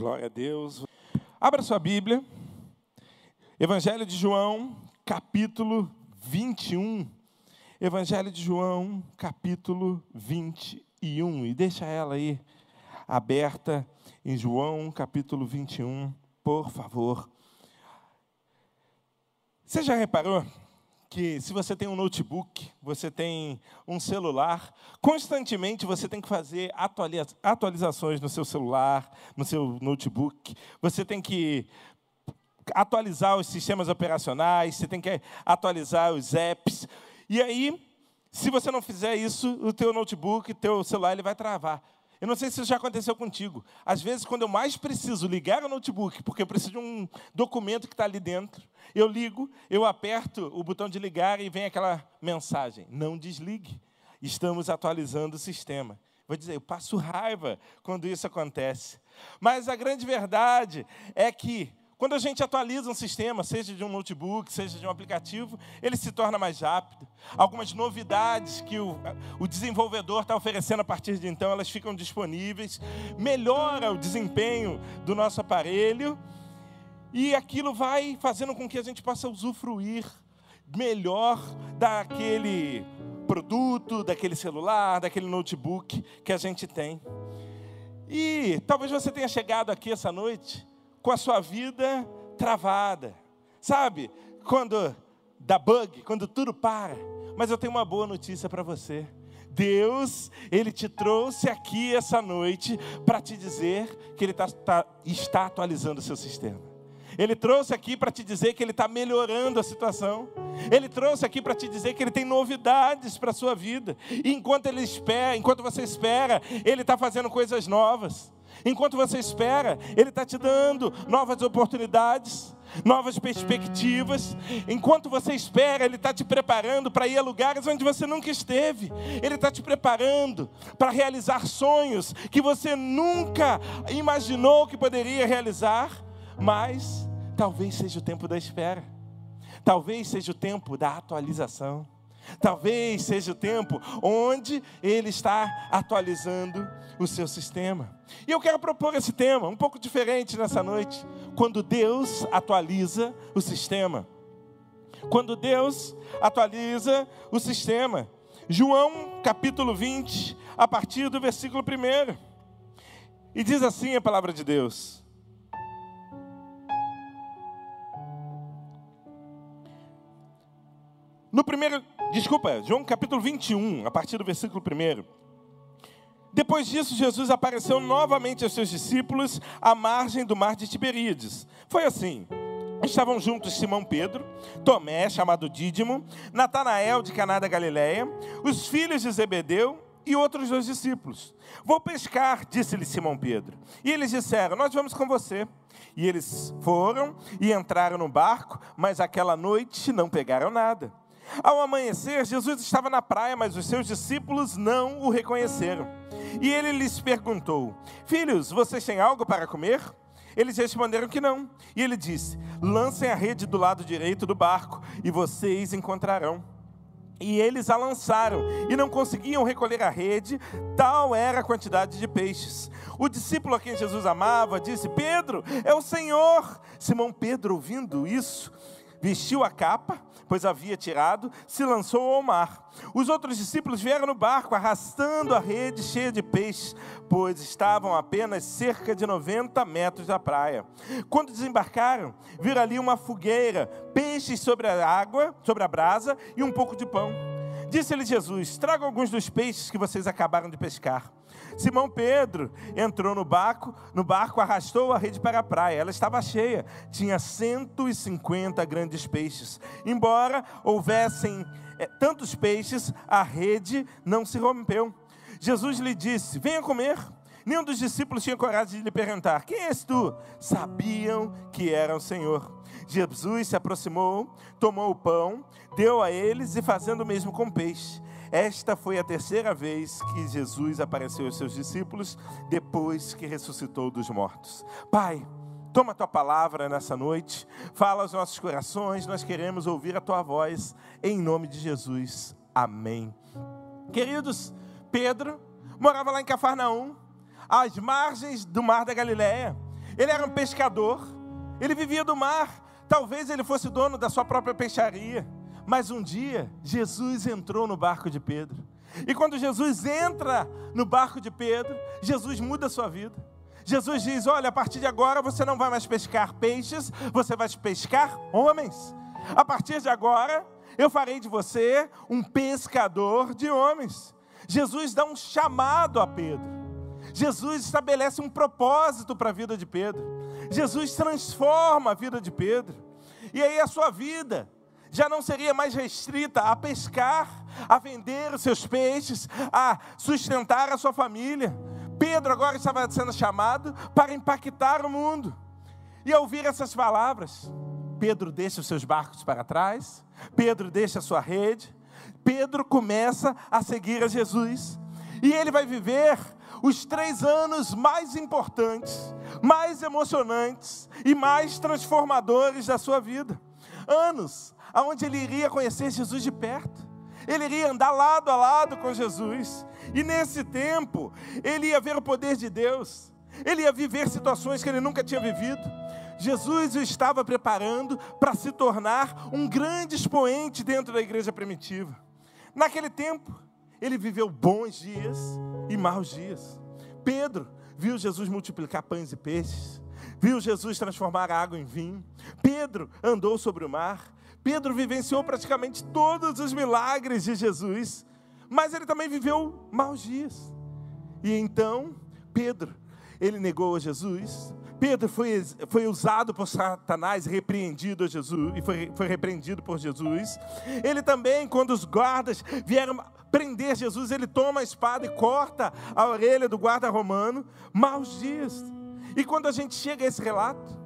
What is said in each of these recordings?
Glória a Deus. Abra sua Bíblia. Evangelho de João, capítulo 21. Evangelho de João, capítulo 21. E deixa ela aí aberta em João, capítulo 21, por favor. Você já reparou que se você tem um notebook, você tem um celular, constantemente você tem que fazer atualizações no seu celular, no seu notebook. Você tem que atualizar os sistemas operacionais, você tem que atualizar os apps. E aí, se você não fizer isso, o teu notebook, teu celular, ele vai travar. Eu não sei se isso já aconteceu contigo. Às vezes, quando eu mais preciso ligar o notebook, porque eu preciso de um documento que está ali dentro, eu ligo, eu aperto o botão de ligar e vem aquela mensagem: não desligue, estamos atualizando o sistema. Vou dizer, eu passo raiva quando isso acontece. Mas a grande verdade é que quando a gente atualiza um sistema, seja de um notebook, seja de um aplicativo, ele se torna mais rápido. Algumas novidades que o, o desenvolvedor está oferecendo a partir de então, elas ficam disponíveis, melhora o desempenho do nosso aparelho, e aquilo vai fazendo com que a gente possa usufruir melhor daquele produto, daquele celular, daquele notebook que a gente tem. E talvez você tenha chegado aqui essa noite com a sua vida travada. Sabe? Quando dá bug, quando tudo para. Mas eu tenho uma boa notícia para você. Deus, Ele te trouxe aqui essa noite para te dizer que Ele tá, tá, está atualizando o seu sistema. Ele trouxe aqui para te dizer que Ele está melhorando a situação. Ele trouxe aqui para te dizer que Ele tem novidades para a sua vida. E enquanto Ele espera, enquanto você espera, Ele está fazendo coisas novas. Enquanto você espera, Ele está te dando novas oportunidades, novas perspectivas. Enquanto você espera, Ele está te preparando para ir a lugares onde você nunca esteve. Ele está te preparando para realizar sonhos que você nunca imaginou que poderia realizar, mas talvez seja o tempo da espera, talvez seja o tempo da atualização. Talvez seja o tempo onde ele está atualizando o seu sistema. E eu quero propor esse tema, um pouco diferente nessa noite. Quando Deus atualiza o sistema. Quando Deus atualiza o sistema. João capítulo 20, a partir do versículo 1. E diz assim a palavra de Deus: No primeiro, desculpa, João capítulo 21, a partir do versículo 1. Depois disso, Jesus apareceu novamente aos seus discípulos à margem do mar de Tiberíades. Foi assim: estavam juntos Simão Pedro, Tomé, chamado Dídimo, Natanael de Caná da Galileia, os filhos de Zebedeu e outros dois discípulos. Vou pescar, disse-lhe Simão Pedro. E eles disseram: Nós vamos com você. E eles foram e entraram no barco, mas aquela noite não pegaram nada. Ao amanhecer, Jesus estava na praia, mas os seus discípulos não o reconheceram. E ele lhes perguntou: Filhos, vocês têm algo para comer? Eles responderam que não. E ele disse: Lancem a rede do lado direito do barco, e vocês encontrarão. E eles a lançaram e não conseguiam recolher a rede, tal era a quantidade de peixes. O discípulo a quem Jesus amava disse: Pedro, é o Senhor. Simão Pedro, ouvindo isso, vestiu a capa pois havia tirado, se lançou ao mar. Os outros discípulos vieram no barco, arrastando a rede cheia de peixes, pois estavam apenas cerca de 90 metros da praia. Quando desembarcaram, viram ali uma fogueira, peixes sobre a água, sobre a brasa e um pouco de pão. Disse-lhe Jesus: Traga alguns dos peixes que vocês acabaram de pescar. Simão Pedro entrou no barco, no barco arrastou a rede para a praia. Ela estava cheia, tinha 150 grandes peixes. Embora houvessem é, tantos peixes, a rede não se rompeu. Jesus lhe disse: Venha comer. Nenhum dos discípulos tinha coragem de lhe perguntar: Quem és tu? Sabiam que era o Senhor. Jesus se aproximou, tomou o pão, deu a eles e fazendo o mesmo com o peixe. Esta foi a terceira vez que Jesus apareceu aos seus discípulos depois que ressuscitou dos mortos. Pai, toma a tua palavra nessa noite, fala aos nossos corações, nós queremos ouvir a tua voz, em nome de Jesus. Amém. Queridos, Pedro morava lá em Cafarnaum, às margens do mar da Galiléia. Ele era um pescador, ele vivia do mar. Talvez ele fosse dono da sua própria peixaria. Mas um dia, Jesus entrou no barco de Pedro. E quando Jesus entra no barco de Pedro, Jesus muda a sua vida. Jesus diz: Olha, a partir de agora você não vai mais pescar peixes, você vai pescar homens. A partir de agora, eu farei de você um pescador de homens. Jesus dá um chamado a Pedro. Jesus estabelece um propósito para a vida de Pedro. Jesus transforma a vida de Pedro. E aí a sua vida já não seria mais restrita a pescar, a vender os seus peixes, a sustentar a sua família. Pedro agora estava sendo chamado para impactar o mundo. E ao ouvir essas palavras, Pedro deixa os seus barcos para trás, Pedro deixa a sua rede, Pedro começa a seguir a Jesus. E ele vai viver os três anos mais importantes, mais emocionantes e mais transformadores da sua vida. Anos onde ele iria conhecer Jesus de perto, ele iria andar lado a lado com Jesus, e nesse tempo, ele ia ver o poder de Deus, ele ia viver situações que ele nunca tinha vivido. Jesus o estava preparando para se tornar um grande expoente dentro da igreja primitiva. Naquele tempo, ele viveu bons dias e maus dias. Pedro viu Jesus multiplicar pães e peixes, viu Jesus transformar a água em vinho. Pedro andou sobre o mar. Pedro vivenciou praticamente todos os milagres de Jesus, mas ele também viveu maus dias. E então, Pedro, ele negou a Jesus. Pedro foi, foi usado por Satanás, repreendido a Jesus, e foi, foi repreendido por Jesus. Ele também, quando os guardas vieram prender Jesus, ele toma a espada e corta a orelha do guarda romano. Maus dias. E quando a gente chega a esse relato,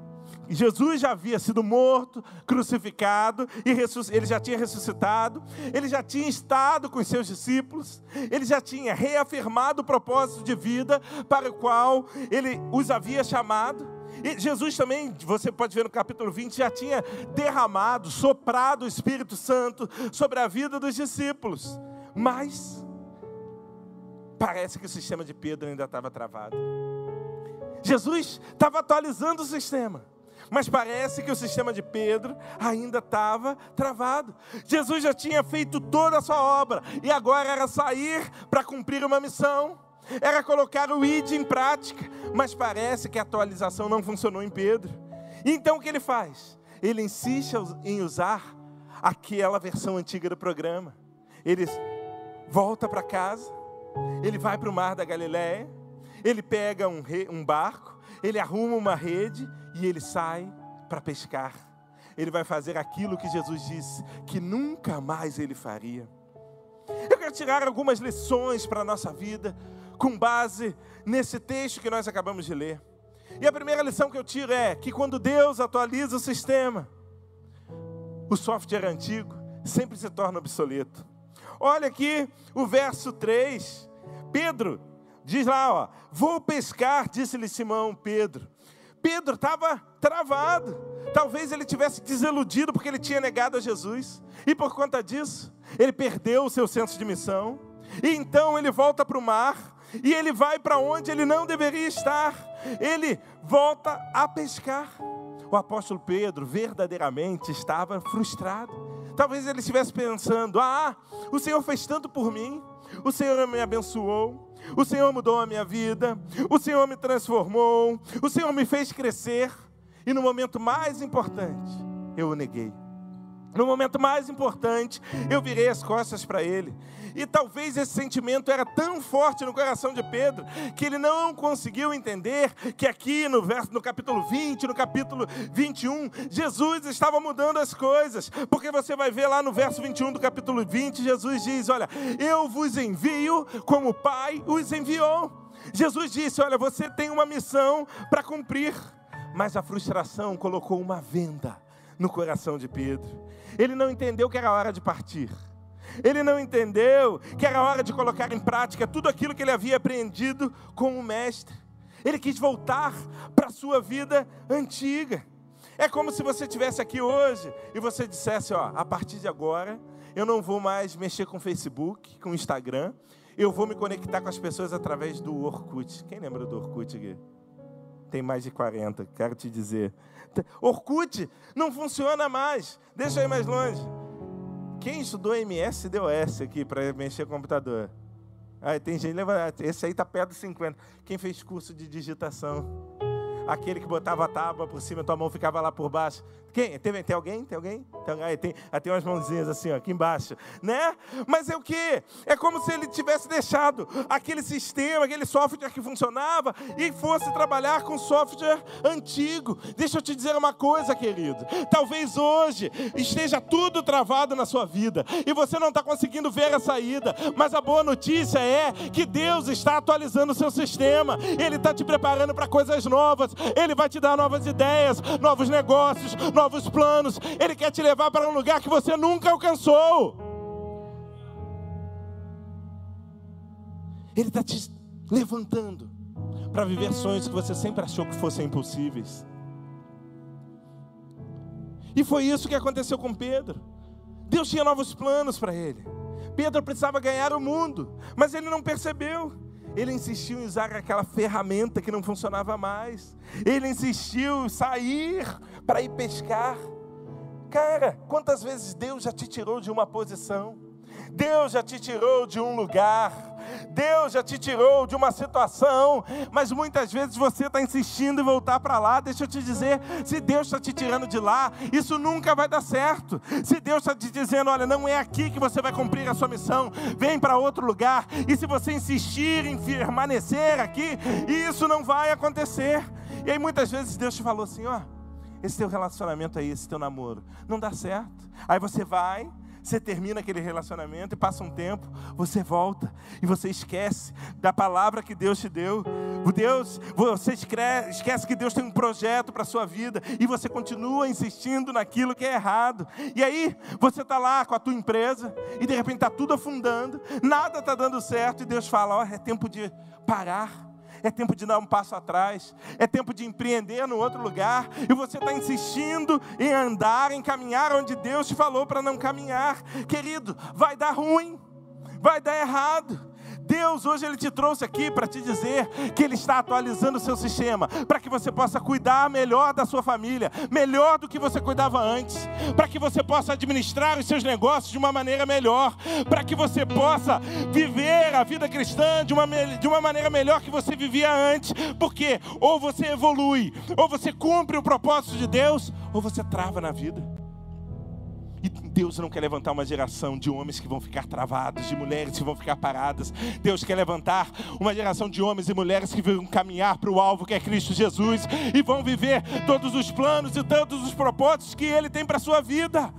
Jesus já havia sido morto, crucificado, e ele já tinha ressuscitado, ele já tinha estado com os seus discípulos, ele já tinha reafirmado o propósito de vida para o qual ele os havia chamado. E Jesus também, você pode ver no capítulo 20, já tinha derramado, soprado o Espírito Santo sobre a vida dos discípulos. Mas parece que o sistema de Pedro ainda estava travado. Jesus estava atualizando o sistema. Mas parece que o sistema de Pedro ainda estava travado. Jesus já tinha feito toda a sua obra e agora era sair para cumprir uma missão, era colocar o ID em prática, mas parece que a atualização não funcionou em Pedro. Então o que ele faz? Ele insiste em usar aquela versão antiga do programa. Ele volta para casa, ele vai para o mar da Galiléia, ele pega um, um barco, ele arruma uma rede e ele sai para pescar. Ele vai fazer aquilo que Jesus disse que nunca mais ele faria. Eu quero tirar algumas lições para a nossa vida com base nesse texto que nós acabamos de ler. E a primeira lição que eu tiro é que quando Deus atualiza o sistema, o software antigo sempre se torna obsoleto. Olha aqui o verso 3. Pedro diz lá, ó, vou pescar, disse-lhe Simão Pedro. Pedro estava travado. Talvez ele tivesse desiludido porque ele tinha negado a Jesus. E por conta disso, ele perdeu o seu senso de missão. E então ele volta para o mar. E ele vai para onde ele não deveria estar. Ele volta a pescar. O apóstolo Pedro verdadeiramente estava frustrado. Talvez ele estivesse pensando: ah, o Senhor fez tanto por mim. O Senhor me abençoou. O Senhor mudou a minha vida, o Senhor me transformou, o Senhor me fez crescer, e no momento mais importante, eu o neguei. No momento mais importante, eu virei as costas para ele. E talvez esse sentimento era tão forte no coração de Pedro que ele não conseguiu entender que aqui no verso no capítulo 20, no capítulo 21, Jesus estava mudando as coisas. Porque você vai ver lá no verso 21 do capítulo 20, Jesus diz: "Olha, eu vos envio como o Pai os enviou". Jesus disse: "Olha, você tem uma missão para cumprir". Mas a frustração colocou uma venda no coração de Pedro. Ele não entendeu que era hora de partir. Ele não entendeu que era hora de colocar em prática tudo aquilo que ele havia aprendido com o mestre. Ele quis voltar para a sua vida antiga. É como se você estivesse aqui hoje e você dissesse: Ó, a partir de agora, eu não vou mais mexer com Facebook, com Instagram, eu vou me conectar com as pessoas através do Orkut. Quem lembra do Orkut aqui? tem mais de 40, quero te dizer. Orkut não funciona mais. Deixa eu ir mais longe. Quem estudou MS-DOS aqui para mexer computador? Ah, tem gente, esse aí está perto dos 50. Quem fez curso de digitação? Aquele que botava a tábua por cima, tua mão ficava lá por baixo. Quem? Tem, tem alguém? Tem alguém? Tem, aí, tem, aí tem umas mãozinhas assim, ó, aqui embaixo. Né? Mas é o quê? É como se ele tivesse deixado aquele sistema, aquele software que funcionava e fosse trabalhar com software antigo. Deixa eu te dizer uma coisa, querido. Talvez hoje esteja tudo travado na sua vida e você não está conseguindo ver a saída. Mas a boa notícia é que Deus está atualizando o seu sistema. Ele está te preparando para coisas novas. Ele vai te dar novas ideias, novos negócios, novos novos planos. Ele quer te levar para um lugar que você nunca alcançou. Ele está te levantando para viver sonhos que você sempre achou que fossem impossíveis. E foi isso que aconteceu com Pedro. Deus tinha novos planos para ele. Pedro precisava ganhar o mundo, mas ele não percebeu. Ele insistiu em usar aquela ferramenta que não funcionava mais. Ele insistiu em sair para ir pescar. Cara, quantas vezes Deus já te tirou de uma posição? Deus já te tirou de um lugar. Deus já te tirou de uma situação, mas muitas vezes você está insistindo em voltar para lá. Deixa eu te dizer: se Deus está te tirando de lá, isso nunca vai dar certo. Se Deus está te dizendo, olha, não é aqui que você vai cumprir a sua missão, vem para outro lugar. E se você insistir em permanecer aqui, isso não vai acontecer. E aí muitas vezes Deus te falou assim: ó, esse teu relacionamento aí, esse teu namoro, não dá certo. Aí você vai você termina aquele relacionamento e passa um tempo, você volta e você esquece da palavra que Deus te deu. Deus, você esquece que Deus tem um projeto para a sua vida e você continua insistindo naquilo que é errado. E aí você está lá com a tua empresa e de repente está tudo afundando, nada está dando certo e Deus fala: ó, oh, é tempo de parar é tempo de dar um passo atrás, é tempo de empreender no outro lugar, e você está insistindo em andar, em caminhar onde Deus te falou para não caminhar. Querido, vai dar ruim, vai dar errado. Deus hoje ele te trouxe aqui para te dizer que ele está atualizando o seu sistema, para que você possa cuidar melhor da sua família, melhor do que você cuidava antes, para que você possa administrar os seus negócios de uma maneira melhor, para que você possa viver a vida cristã de uma, de uma maneira melhor que você vivia antes, porque ou você evolui, ou você cumpre o propósito de Deus, ou você trava na vida. E Deus não quer levantar uma geração de homens que vão ficar travados, de mulheres que vão ficar paradas. Deus quer levantar uma geração de homens e mulheres que vão caminhar para o alvo que é Cristo Jesus e vão viver todos os planos e todos os propósitos que Ele tem para a sua vida.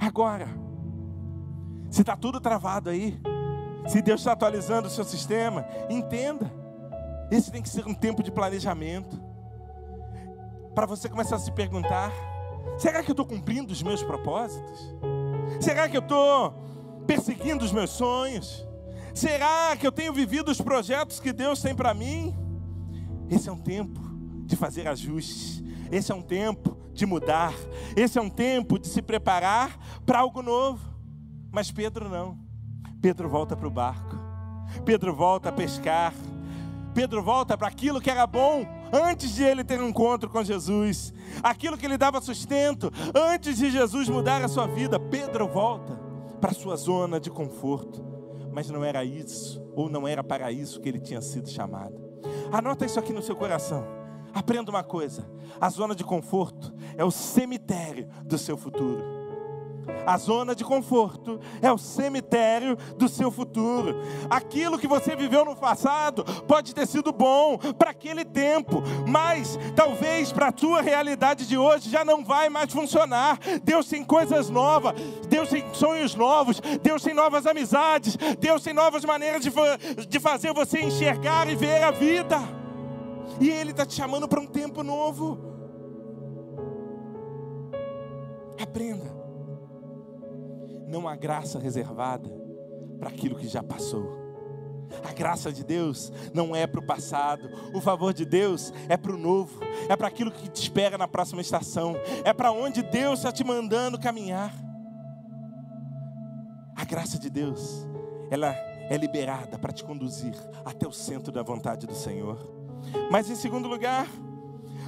Agora, se está tudo travado aí, se Deus está atualizando o seu sistema, entenda. Esse tem que ser um tempo de planejamento. Para você começar a se perguntar: Será que eu estou cumprindo os meus propósitos? Será que eu estou perseguindo os meus sonhos? Será que eu tenho vivido os projetos que Deus tem para mim? Esse é um tempo de fazer ajustes. Esse é um tempo de mudar. Esse é um tempo de se preparar para algo novo. Mas Pedro não. Pedro volta para o barco. Pedro volta a pescar. Pedro volta para aquilo que era bom antes de ele ter um encontro com Jesus, aquilo que lhe dava sustento, antes de Jesus mudar a sua vida. Pedro volta para sua zona de conforto, mas não era isso, ou não era para isso que ele tinha sido chamado. Anota isso aqui no seu coração. Aprenda uma coisa: a zona de conforto é o cemitério do seu futuro. A zona de conforto é o cemitério do seu futuro. Aquilo que você viveu no passado pode ter sido bom para aquele tempo, mas talvez para a tua realidade de hoje já não vai mais funcionar. Deus tem coisas novas, Deus tem sonhos novos, Deus tem novas amizades, Deus tem novas maneiras de, de fazer você enxergar e ver a vida. E Ele está te chamando para um tempo novo. Aprenda não há graça reservada para aquilo que já passou. A graça de Deus não é para o passado, o favor de Deus é para o novo, é para aquilo que te espera na próxima estação, é para onde Deus está te mandando caminhar. A graça de Deus, ela é liberada para te conduzir até o centro da vontade do Senhor. Mas em segundo lugar,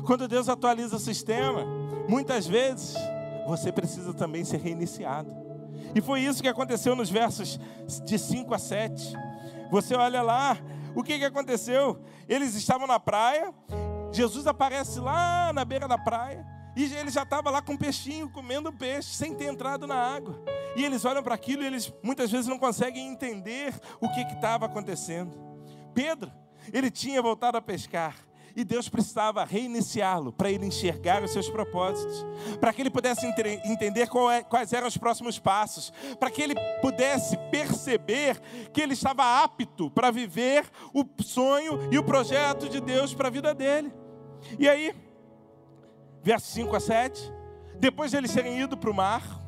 quando Deus atualiza o sistema, muitas vezes você precisa também ser reiniciado. E foi isso que aconteceu nos versos de 5 a 7. Você olha lá, o que, que aconteceu? Eles estavam na praia, Jesus aparece lá na beira da praia, e ele já estava lá com um peixinho, comendo peixe, sem ter entrado na água. E eles olham para aquilo e eles muitas vezes não conseguem entender o que estava acontecendo. Pedro, ele tinha voltado a pescar. E Deus precisava reiniciá-lo para ele enxergar os seus propósitos, para que ele pudesse entender é, quais eram os próximos passos, para que ele pudesse perceber que ele estava apto para viver o sonho e o projeto de Deus para a vida dele. E aí, versos 5 a 7, depois de eles terem ido para o mar,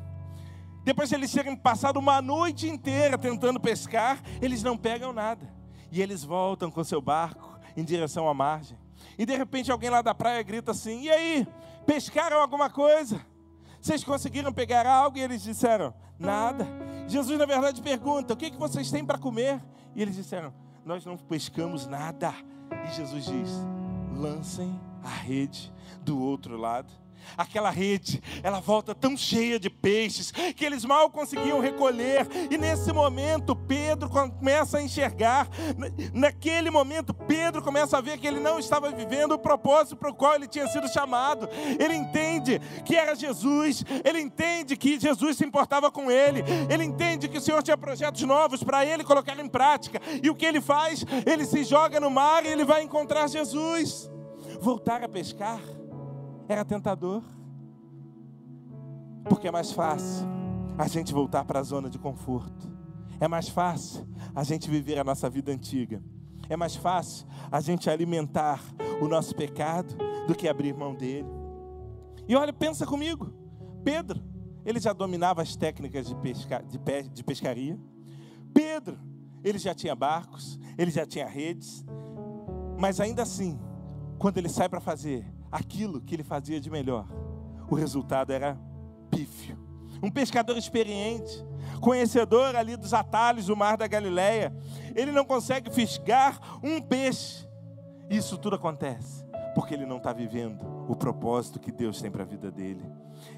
depois de eles terem passado uma noite inteira tentando pescar, eles não pegam nada. E eles voltam com seu barco em direção à margem. E de repente alguém lá da praia grita assim: E aí, pescaram alguma coisa? Vocês conseguiram pegar algo? E eles disseram: Nada. Jesus, na verdade, pergunta: O que, que vocês têm para comer? E eles disseram: Nós não pescamos nada. E Jesus diz: Lancem a rede do outro lado aquela rede, ela volta tão cheia de peixes que eles mal conseguiam recolher. E nesse momento, Pedro começa a enxergar. Naquele momento, Pedro começa a ver que ele não estava vivendo o propósito para o qual ele tinha sido chamado. Ele entende que era Jesus, ele entende que Jesus se importava com ele, ele entende que o Senhor tinha projetos novos para ele colocar em prática. E o que ele faz? Ele se joga no mar e ele vai encontrar Jesus. Voltar a pescar era tentador. Porque é mais fácil a gente voltar para a zona de conforto. É mais fácil a gente viver a nossa vida antiga. É mais fácil a gente alimentar o nosso pecado do que abrir mão dele. E olha, pensa comigo. Pedro, ele já dominava as técnicas de, pesca, de, pe, de pescaria. Pedro, ele já tinha barcos, ele já tinha redes. Mas ainda assim, quando ele sai para fazer aquilo que ele fazia de melhor, o resultado era pífio. Um pescador experiente, conhecedor ali dos atalhos do mar da Galileia, ele não consegue fisgar um peixe. Isso tudo acontece porque ele não está vivendo o propósito que Deus tem para a vida dele.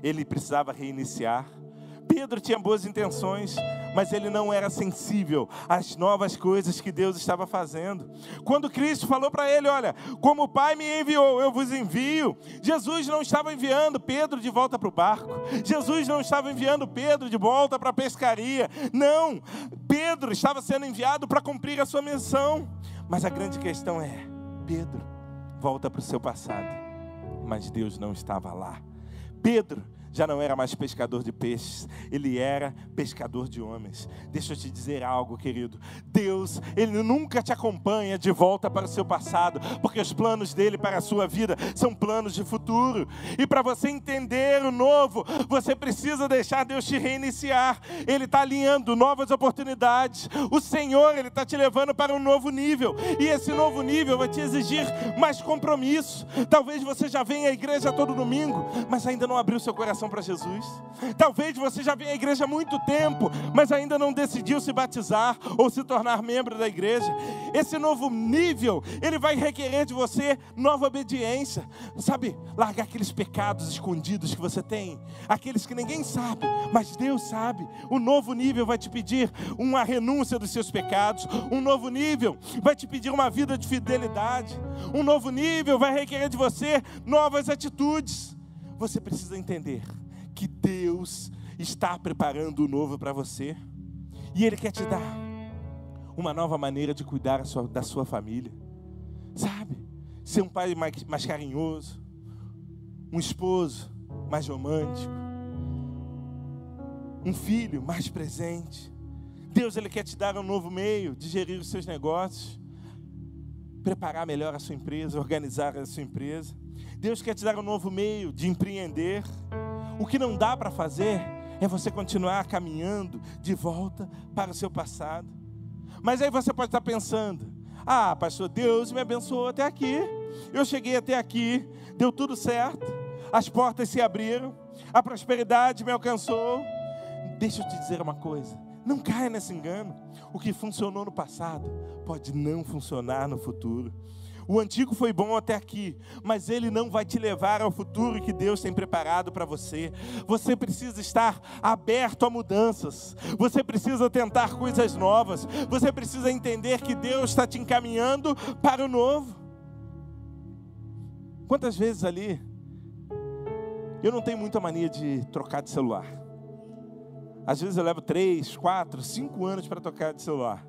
Ele precisava reiniciar Pedro tinha boas intenções, mas ele não era sensível às novas coisas que Deus estava fazendo. Quando Cristo falou para ele: Olha, como o Pai me enviou, eu vos envio. Jesus não estava enviando Pedro de volta para o barco. Jesus não estava enviando Pedro de volta para a pescaria. Não, Pedro estava sendo enviado para cumprir a sua missão. Mas a grande questão é: Pedro, volta para o seu passado. Mas Deus não estava lá. Pedro já não era mais pescador de peixes, ele era pescador de homens. Deixa eu te dizer algo, querido. Deus, ele nunca te acompanha de volta para o seu passado, porque os planos dele para a sua vida são planos de futuro. E para você entender o novo, você precisa deixar Deus te reiniciar. Ele está alinhando novas oportunidades. O Senhor, ele está te levando para um novo nível. E esse novo nível vai te exigir mais compromisso. Talvez você já venha à igreja todo domingo, mas ainda não abriu seu coração coração para Jesus. Talvez você já venha à igreja há muito tempo, mas ainda não decidiu se batizar ou se tornar membro da igreja. Esse novo nível, ele vai requerer de você nova obediência. Sabe, largar aqueles pecados escondidos que você tem, aqueles que ninguém sabe, mas Deus sabe. O novo nível vai te pedir uma renúncia dos seus pecados. Um novo nível vai te pedir uma vida de fidelidade. Um novo nível vai requerer de você novas atitudes você precisa entender que Deus está preparando o novo para você. E Ele quer te dar uma nova maneira de cuidar da sua família. Sabe? Ser um pai mais, mais carinhoso, um esposo mais romântico, um filho mais presente. Deus ele quer te dar um novo meio de gerir os seus negócios, preparar melhor a sua empresa, organizar a sua empresa. Deus quer te dar um novo meio de empreender. O que não dá para fazer é você continuar caminhando de volta para o seu passado. Mas aí você pode estar pensando: ah, pastor, Deus me abençoou até aqui. Eu cheguei até aqui, deu tudo certo, as portas se abriram, a prosperidade me alcançou. Deixa eu te dizer uma coisa: não caia nesse engano. O que funcionou no passado pode não funcionar no futuro. O antigo foi bom até aqui, mas ele não vai te levar ao futuro que Deus tem preparado para você. Você precisa estar aberto a mudanças. Você precisa tentar coisas novas. Você precisa entender que Deus está te encaminhando para o novo. Quantas vezes ali eu não tenho muita mania de trocar de celular. Às vezes eu levo três, quatro, cinco anos para trocar de celular.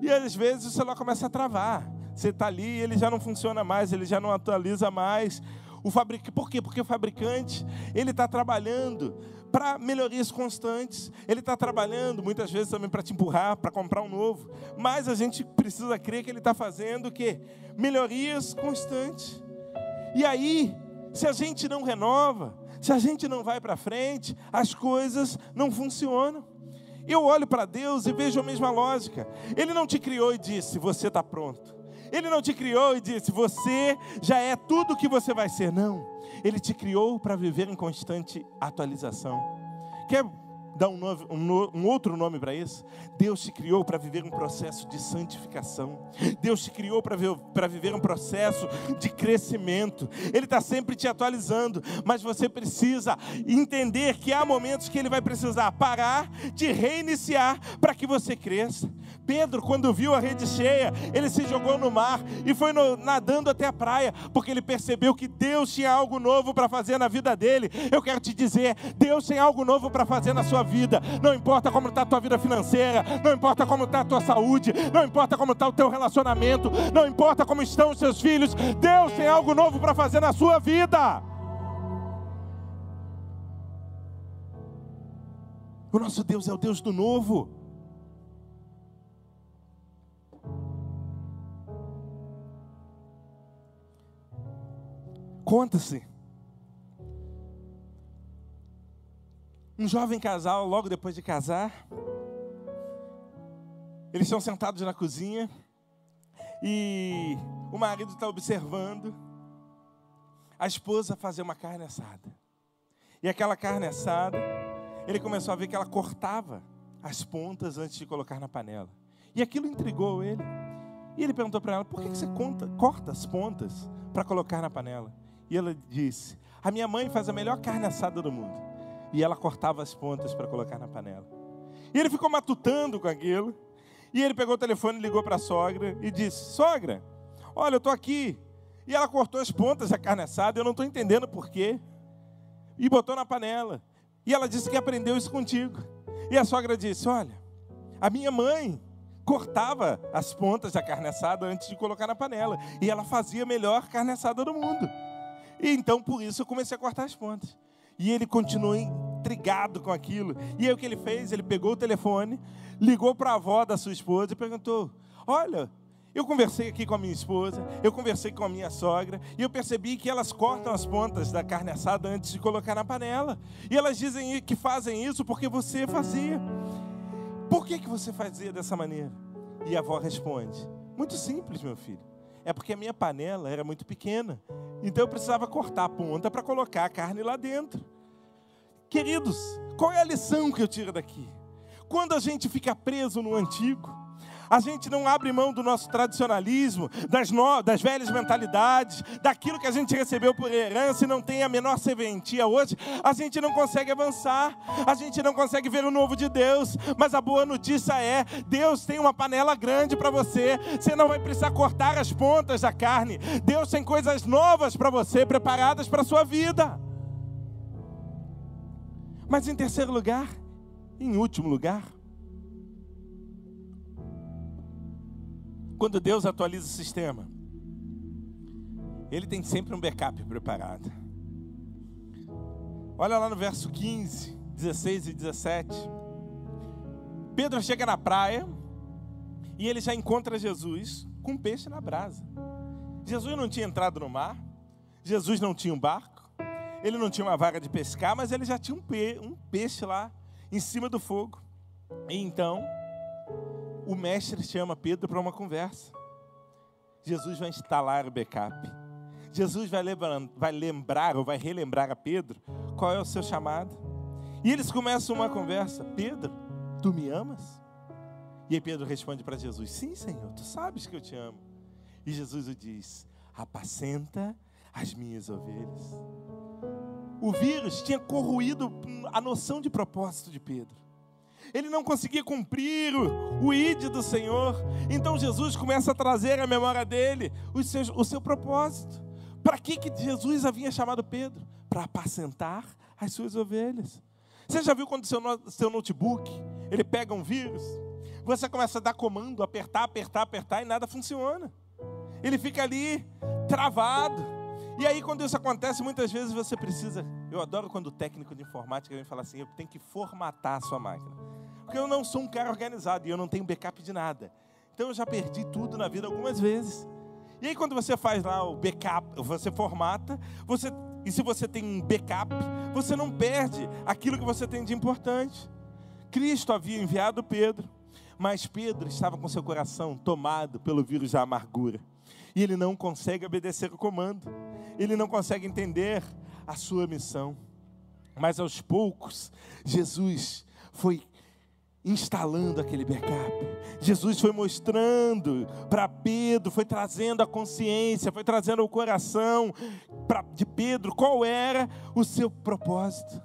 E às vezes o celular começa a travar. Você está ali e ele já não funciona mais, ele já não atualiza mais. O fabric... Por quê? Porque o fabricante ele está trabalhando para melhorias constantes. Ele está trabalhando muitas vezes também para te empurrar, para comprar um novo. Mas a gente precisa crer que ele está fazendo o quê? Melhorias constantes. E aí, se a gente não renova, se a gente não vai para frente, as coisas não funcionam. Eu olho para Deus e vejo a mesma lógica. Ele não te criou e disse: Você está pronto. Ele não te criou e disse: Você já é tudo o que você vai ser. Não. Ele te criou para viver em constante atualização. Quer dar um, novo, um, um outro nome para isso? Deus te criou para viver um processo de santificação. Deus te criou para viver um processo de crescimento. Ele está sempre te atualizando, mas você precisa entender que há momentos que Ele vai precisar parar, te reiniciar para que você cresça. Pedro, quando viu a rede cheia, ele se jogou no mar e foi no, nadando até a praia, porque ele percebeu que Deus tinha algo novo para fazer na vida dele. Eu quero te dizer, Deus tem algo novo para fazer na sua vida. Não importa como está a tua vida financeira, não importa como está a tua saúde, não importa como está o teu relacionamento, não importa como estão os seus filhos, Deus tem algo novo para fazer na sua vida. O nosso Deus é o Deus do novo. Conta-se Um jovem casal, logo depois de casar, eles estão sentados na cozinha e o marido está observando a esposa fazer uma carne assada. E aquela carne assada, ele começou a ver que ela cortava as pontas antes de colocar na panela. E aquilo intrigou ele. E ele perguntou para ela: por que você conta, corta as pontas para colocar na panela? E ela disse: a minha mãe faz a melhor carne assada do mundo e ela cortava as pontas para colocar na panela. E ele ficou matutando com aquilo. E ele pegou o telefone, ligou para a sogra e disse: Sogra, olha, eu estou aqui. E ela cortou as pontas da carne assada, eu não estou entendendo porquê. E botou na panela. E ela disse que aprendeu isso contigo. E a sogra disse: Olha, a minha mãe cortava as pontas da carne assada antes de colocar na panela. E ela fazia a melhor carne assada do mundo. E então, por isso, eu comecei a cortar as pontas. E ele continuou intrigado com aquilo. E aí o que ele fez? Ele pegou o telefone, ligou para a avó da sua esposa e perguntou: Olha, eu conversei aqui com a minha esposa, eu conversei com a minha sogra, e eu percebi que elas cortam as pontas da carne assada antes de colocar na panela. E elas dizem que fazem isso porque você fazia. Por que, que você fazia dessa maneira? E a avó responde: Muito simples, meu filho. É porque a minha panela era muito pequena. Então eu precisava cortar a ponta para colocar a carne lá dentro. Queridos, qual é a lição que eu tiro daqui? Quando a gente fica preso no antigo, a gente não abre mão do nosso tradicionalismo, das, no... das velhas mentalidades, daquilo que a gente recebeu por herança e não tem a menor serventia hoje, a gente não consegue avançar, a gente não consegue ver o novo de Deus. Mas a boa notícia é: Deus tem uma panela grande para você, você não vai precisar cortar as pontas da carne. Deus tem coisas novas para você, preparadas para a sua vida. Mas em terceiro lugar, em último lugar, quando Deus atualiza o sistema, Ele tem sempre um backup preparado. Olha lá no verso 15, 16 e 17. Pedro chega na praia e ele já encontra Jesus com um peixe na brasa. Jesus não tinha entrado no mar, Jesus não tinha um barco, ele não tinha uma vaga de pescar, mas ele já tinha um, pe um peixe lá em cima do fogo. E então, o mestre chama Pedro para uma conversa. Jesus vai instalar o backup. Jesus vai lembrar, vai lembrar ou vai relembrar a Pedro qual é o seu chamado. E eles começam uma conversa: Pedro, tu me amas? E aí Pedro responde para Jesus: Sim, Senhor, tu sabes que eu te amo. E Jesus o diz: apacenta as minhas ovelhas. O vírus tinha corroído a noção de propósito de Pedro. Ele não conseguia cumprir o, o do Senhor. Então Jesus começa a trazer à memória dele o seu, o seu propósito. Para que, que Jesus havia chamado Pedro? Para apacentar as suas ovelhas. Você já viu quando seu, seu notebook ele pega um vírus? Você começa a dar comando, apertar, apertar, apertar e nada funciona. Ele fica ali travado. E aí, quando isso acontece, muitas vezes você precisa. Eu adoro quando o técnico de informática vem falar assim: eu tenho que formatar a sua máquina. Porque eu não sou um cara organizado e eu não tenho backup de nada. Então eu já perdi tudo na vida algumas vezes. E aí, quando você faz lá o backup, você formata, você, e se você tem um backup, você não perde aquilo que você tem de importante. Cristo havia enviado Pedro, mas Pedro estava com seu coração tomado pelo vírus da amargura. E ele não consegue obedecer o comando, ele não consegue entender a sua missão. Mas aos poucos, Jesus foi instalando aquele backup. Jesus foi mostrando para Pedro, foi trazendo a consciência, foi trazendo o coração pra, de Pedro qual era o seu propósito.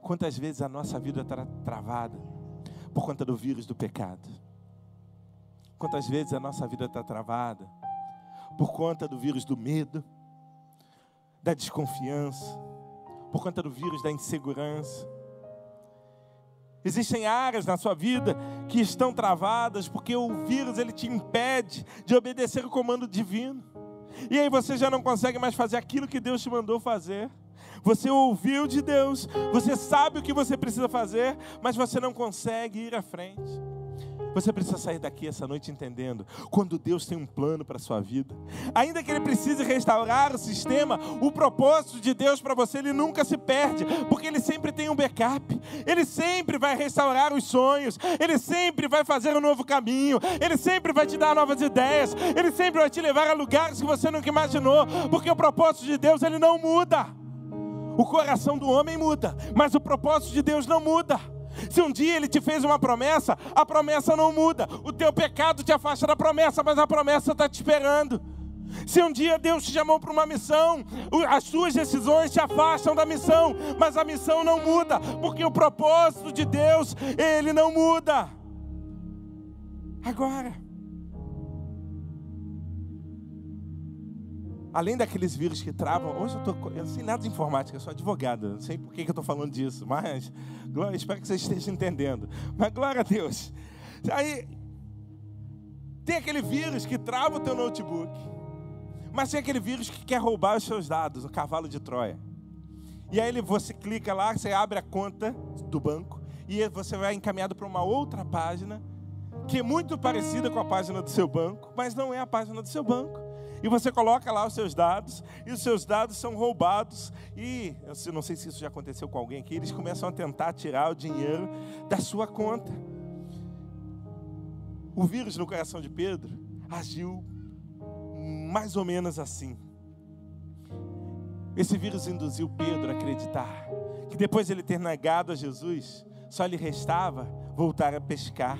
Quantas vezes a nossa vida está travada por conta do vírus do pecado? Quantas vezes a nossa vida está travada por conta do vírus do medo, da desconfiança, por conta do vírus da insegurança? Existem áreas na sua vida que estão travadas porque o vírus ele te impede de obedecer o comando divino. E aí você já não consegue mais fazer aquilo que Deus te mandou fazer. Você ouviu de Deus, você sabe o que você precisa fazer, mas você não consegue ir à frente. Você precisa sair daqui essa noite entendendo quando Deus tem um plano para a sua vida. Ainda que Ele precise restaurar o sistema, o propósito de Deus para você, Ele nunca se perde, porque Ele sempre tem um backup. Ele sempre vai restaurar os sonhos, Ele sempre vai fazer um novo caminho, Ele sempre vai te dar novas ideias, Ele sempre vai te levar a lugares que você nunca imaginou, porque o propósito de Deus, Ele não muda. O coração do homem muda, mas o propósito de Deus não muda. Se um dia ele te fez uma promessa, a promessa não muda. O teu pecado te afasta da promessa, mas a promessa está te esperando. Se um dia Deus te chamou para uma missão, as suas decisões te afastam da missão, mas a missão não muda, porque o propósito de Deus, ele não muda. Agora, além daqueles vírus que travam, hoje eu, tô, eu não sei nada de informática, eu sou advogado, não sei por que, que eu estou falando disso, mas glória, espero que vocês estejam entendendo. Mas glória a Deus. Aí tem aquele vírus que trava o teu notebook, mas tem aquele vírus que quer roubar os seus dados, o cavalo de Troia. E aí você clica lá, você abre a conta do banco e você vai encaminhado para uma outra página que é muito parecida com a página do seu banco, mas não é a página do seu banco. E você coloca lá os seus dados, e os seus dados são roubados. E eu não sei se isso já aconteceu com alguém aqui, eles começam a tentar tirar o dinheiro da sua conta. O vírus no coração de Pedro agiu mais ou menos assim. Esse vírus induziu Pedro a acreditar que depois de ele ter negado a Jesus, só lhe restava voltar a pescar.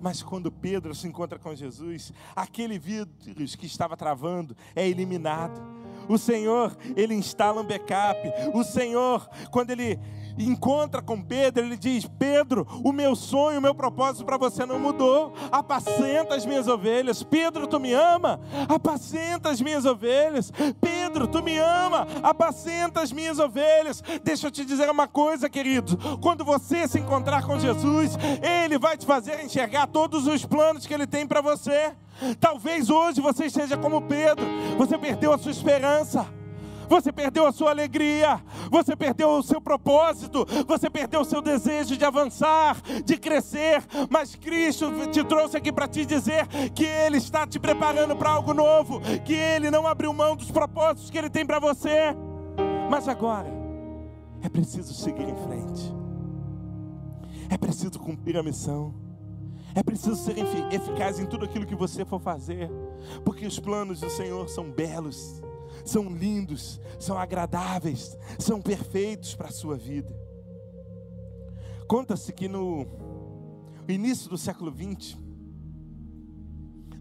Mas quando Pedro se encontra com Jesus, aquele vírus que estava travando é eliminado. O Senhor, ele instala um backup. O Senhor, quando ele encontra com Pedro, ele diz: Pedro, o meu sonho, o meu propósito para você não mudou. Apacenta as minhas ovelhas. Pedro, tu me ama? Apacenta as minhas ovelhas. Pedro, tu me ama? Apacenta as minhas ovelhas. Deixa eu te dizer uma coisa, querido. Quando você se encontrar com Jesus, Ele vai te fazer enxergar todos os planos que Ele tem para você. Talvez hoje você esteja como Pedro, você perdeu a sua esperança você perdeu a sua alegria, você perdeu o seu propósito, você perdeu o seu desejo de avançar, de crescer, mas Cristo te trouxe aqui para te dizer que Ele está te preparando para algo novo, que Ele não abriu mão dos propósitos que Ele tem para você. Mas agora, é preciso seguir em frente, é preciso cumprir a missão. É preciso ser eficaz em tudo aquilo que você for fazer, porque os planos do Senhor são belos, são lindos, são agradáveis, são perfeitos para a sua vida. Conta-se que no início do século XX,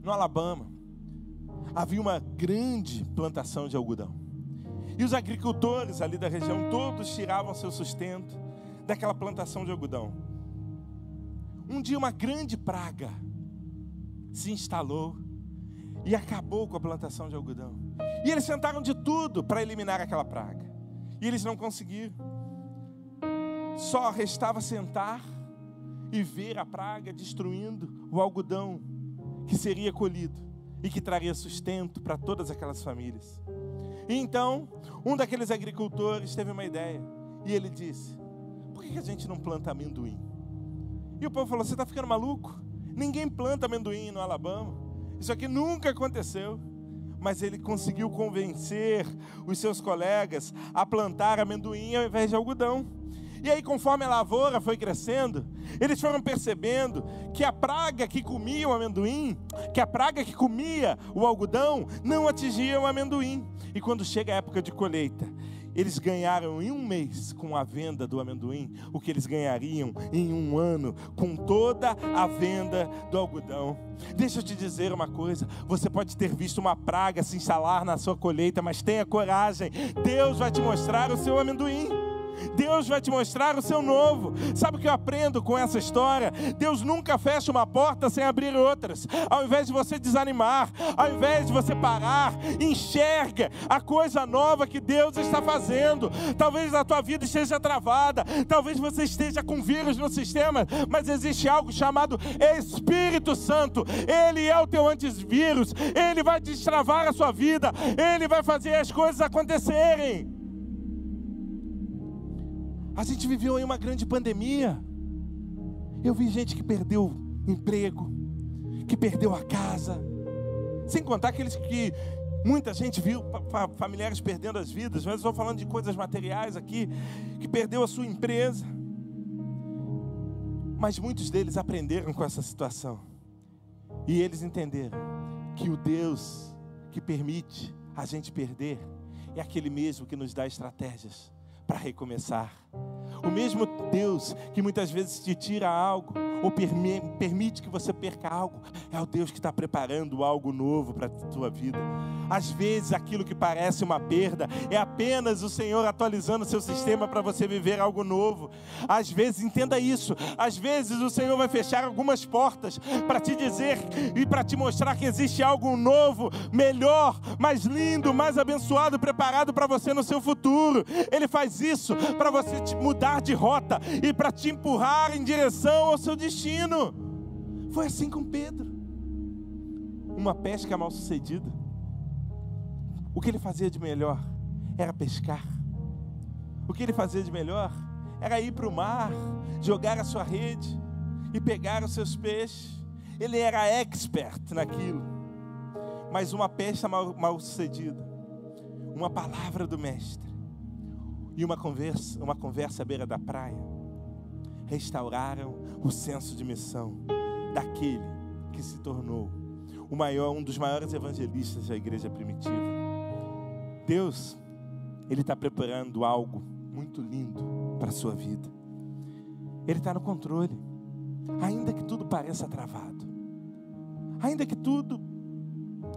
no Alabama, havia uma grande plantação de algodão. E os agricultores ali da região todos tiravam seu sustento daquela plantação de algodão. Um dia uma grande praga se instalou e acabou com a plantação de algodão. E eles tentaram de tudo para eliminar aquela praga. E eles não conseguiram. Só restava sentar e ver a praga destruindo o algodão que seria colhido e que traria sustento para todas aquelas famílias. E então, um daqueles agricultores teve uma ideia e ele disse: Por que a gente não planta amendoim? E o povo falou: Você está ficando maluco? Ninguém planta amendoim no Alabama. Isso aqui nunca aconteceu. Mas ele conseguiu convencer os seus colegas a plantar amendoim ao invés de algodão. E aí, conforme a lavoura foi crescendo, eles foram percebendo que a praga que comia o amendoim, que a praga que comia o algodão, não atingia o amendoim. E quando chega a época de colheita, eles ganharam em um mês com a venda do amendoim o que eles ganhariam em um ano com toda a venda do algodão. Deixa eu te dizer uma coisa: você pode ter visto uma praga se instalar na sua colheita, mas tenha coragem, Deus vai te mostrar o seu amendoim. Deus vai te mostrar o seu novo. Sabe o que eu aprendo com essa história? Deus nunca fecha uma porta sem abrir outras. Ao invés de você desanimar, ao invés de você parar, enxerga a coisa nova que Deus está fazendo. Talvez a tua vida esteja travada, talvez você esteja com vírus no sistema, mas existe algo chamado Espírito Santo. Ele é o teu antivírus, ele vai destravar a sua vida, ele vai fazer as coisas acontecerem. A gente viveu aí uma grande pandemia. Eu vi gente que perdeu emprego, que perdeu a casa, sem contar aqueles que muita gente viu familiares perdendo as vidas, mas estou falando de coisas materiais aqui, que perdeu a sua empresa. Mas muitos deles aprenderam com essa situação. E eles entenderam que o Deus que permite a gente perder é aquele mesmo que nos dá estratégias para recomeçar. O mesmo Deus que muitas vezes te tira algo ou permite que você perca algo, é o Deus que está preparando algo novo para a tua vida. Às vezes aquilo que parece uma perda é apenas o Senhor atualizando o seu sistema para você viver algo novo. Às vezes, entenda isso, às vezes o Senhor vai fechar algumas portas para te dizer e para te mostrar que existe algo novo, melhor, mais lindo, mais abençoado, preparado para você no seu futuro. Ele faz isso para você mudar de rota e para te empurrar em direção ao seu destino. Foi assim com Pedro. Uma pesca mal sucedida. O que ele fazia de melhor era pescar. O que ele fazia de melhor era ir para o mar, jogar a sua rede e pegar os seus peixes. Ele era expert naquilo. Mas uma pesca mal, mal sucedida, uma palavra do mestre e uma conversa, uma conversa à beira da praia restauraram o senso de missão daquele que se tornou o maior, um dos maiores evangelistas da igreja primitiva. Deus, Ele está preparando algo muito lindo para a sua vida. Ele está no controle, ainda que tudo pareça travado, ainda que tudo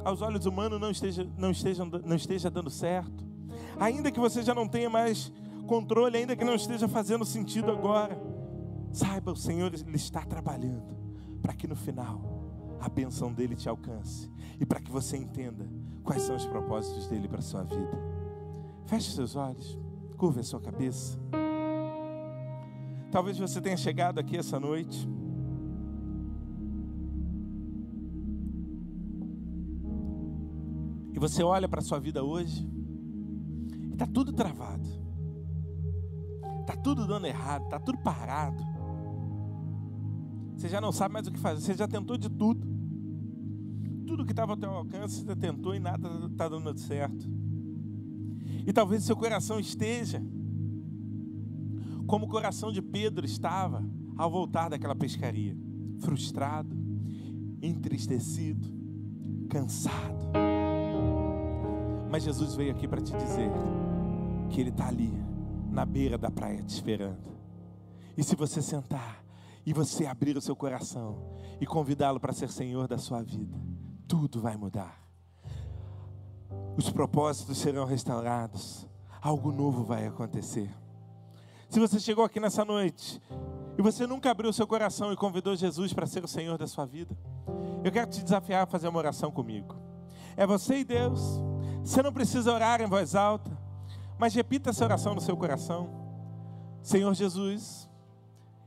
aos olhos humanos não esteja, não esteja, não esteja dando certo, ainda que você já não tenha mais controle, ainda que não esteja fazendo sentido agora Saiba, o Senhor ele está trabalhando para que no final a benção dele te alcance e para que você entenda quais são os propósitos dele para a sua vida. Feche seus olhos, curva a sua cabeça. Talvez você tenha chegado aqui essa noite. E você olha para a sua vida hoje está tudo travado. Está tudo dando errado, está tudo parado. Você já não sabe mais o que fazer. Você já tentou de tudo. Tudo que estava ao teu alcance, você tentou e nada está dando certo. E talvez seu coração esteja como o coração de Pedro estava ao voltar daquela pescaria, frustrado, entristecido, cansado. Mas Jesus veio aqui para te dizer que Ele está ali, na beira da praia, te esperando. E se você sentar e você abrir o seu coração e convidá-lo para ser Senhor da sua vida, tudo vai mudar. os propósitos serão restaurados, algo novo vai acontecer. Se você chegou aqui nessa noite e você nunca abriu seu coração e convidou Jesus para ser o Senhor da sua vida, eu quero te desafiar a fazer uma oração comigo. É você e Deus. Você não precisa orar em voz alta, mas repita essa oração no seu coração. Senhor Jesus,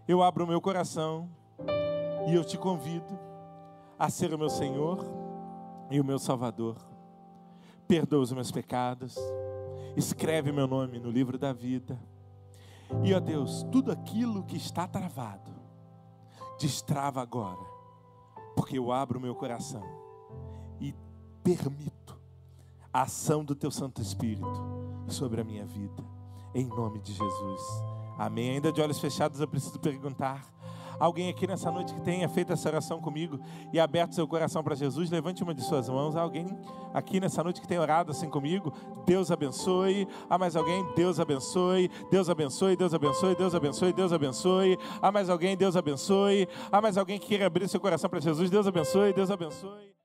eu abro o meu coração e eu te convido a ser o meu Senhor e o meu Salvador. Perdoa os meus pecados, escreve meu nome no livro da vida. E ó Deus, tudo aquilo que está travado, destrava agora, porque eu abro o meu coração e permito a ação do Teu Santo Espírito sobre a minha vida, em nome de Jesus. Amém. Ainda de olhos fechados, eu preciso perguntar: alguém aqui nessa noite que tenha feito essa oração comigo e aberto seu coração para Jesus, levante uma de suas mãos. Alguém aqui nessa noite que tem orado assim comigo, Deus abençoe. Há mais alguém? Deus abençoe. Deus abençoe, Deus abençoe, Deus abençoe, Deus abençoe. Há mais alguém? Deus abençoe. Há mais alguém que queira abrir seu coração para Jesus? Deus abençoe, Deus abençoe.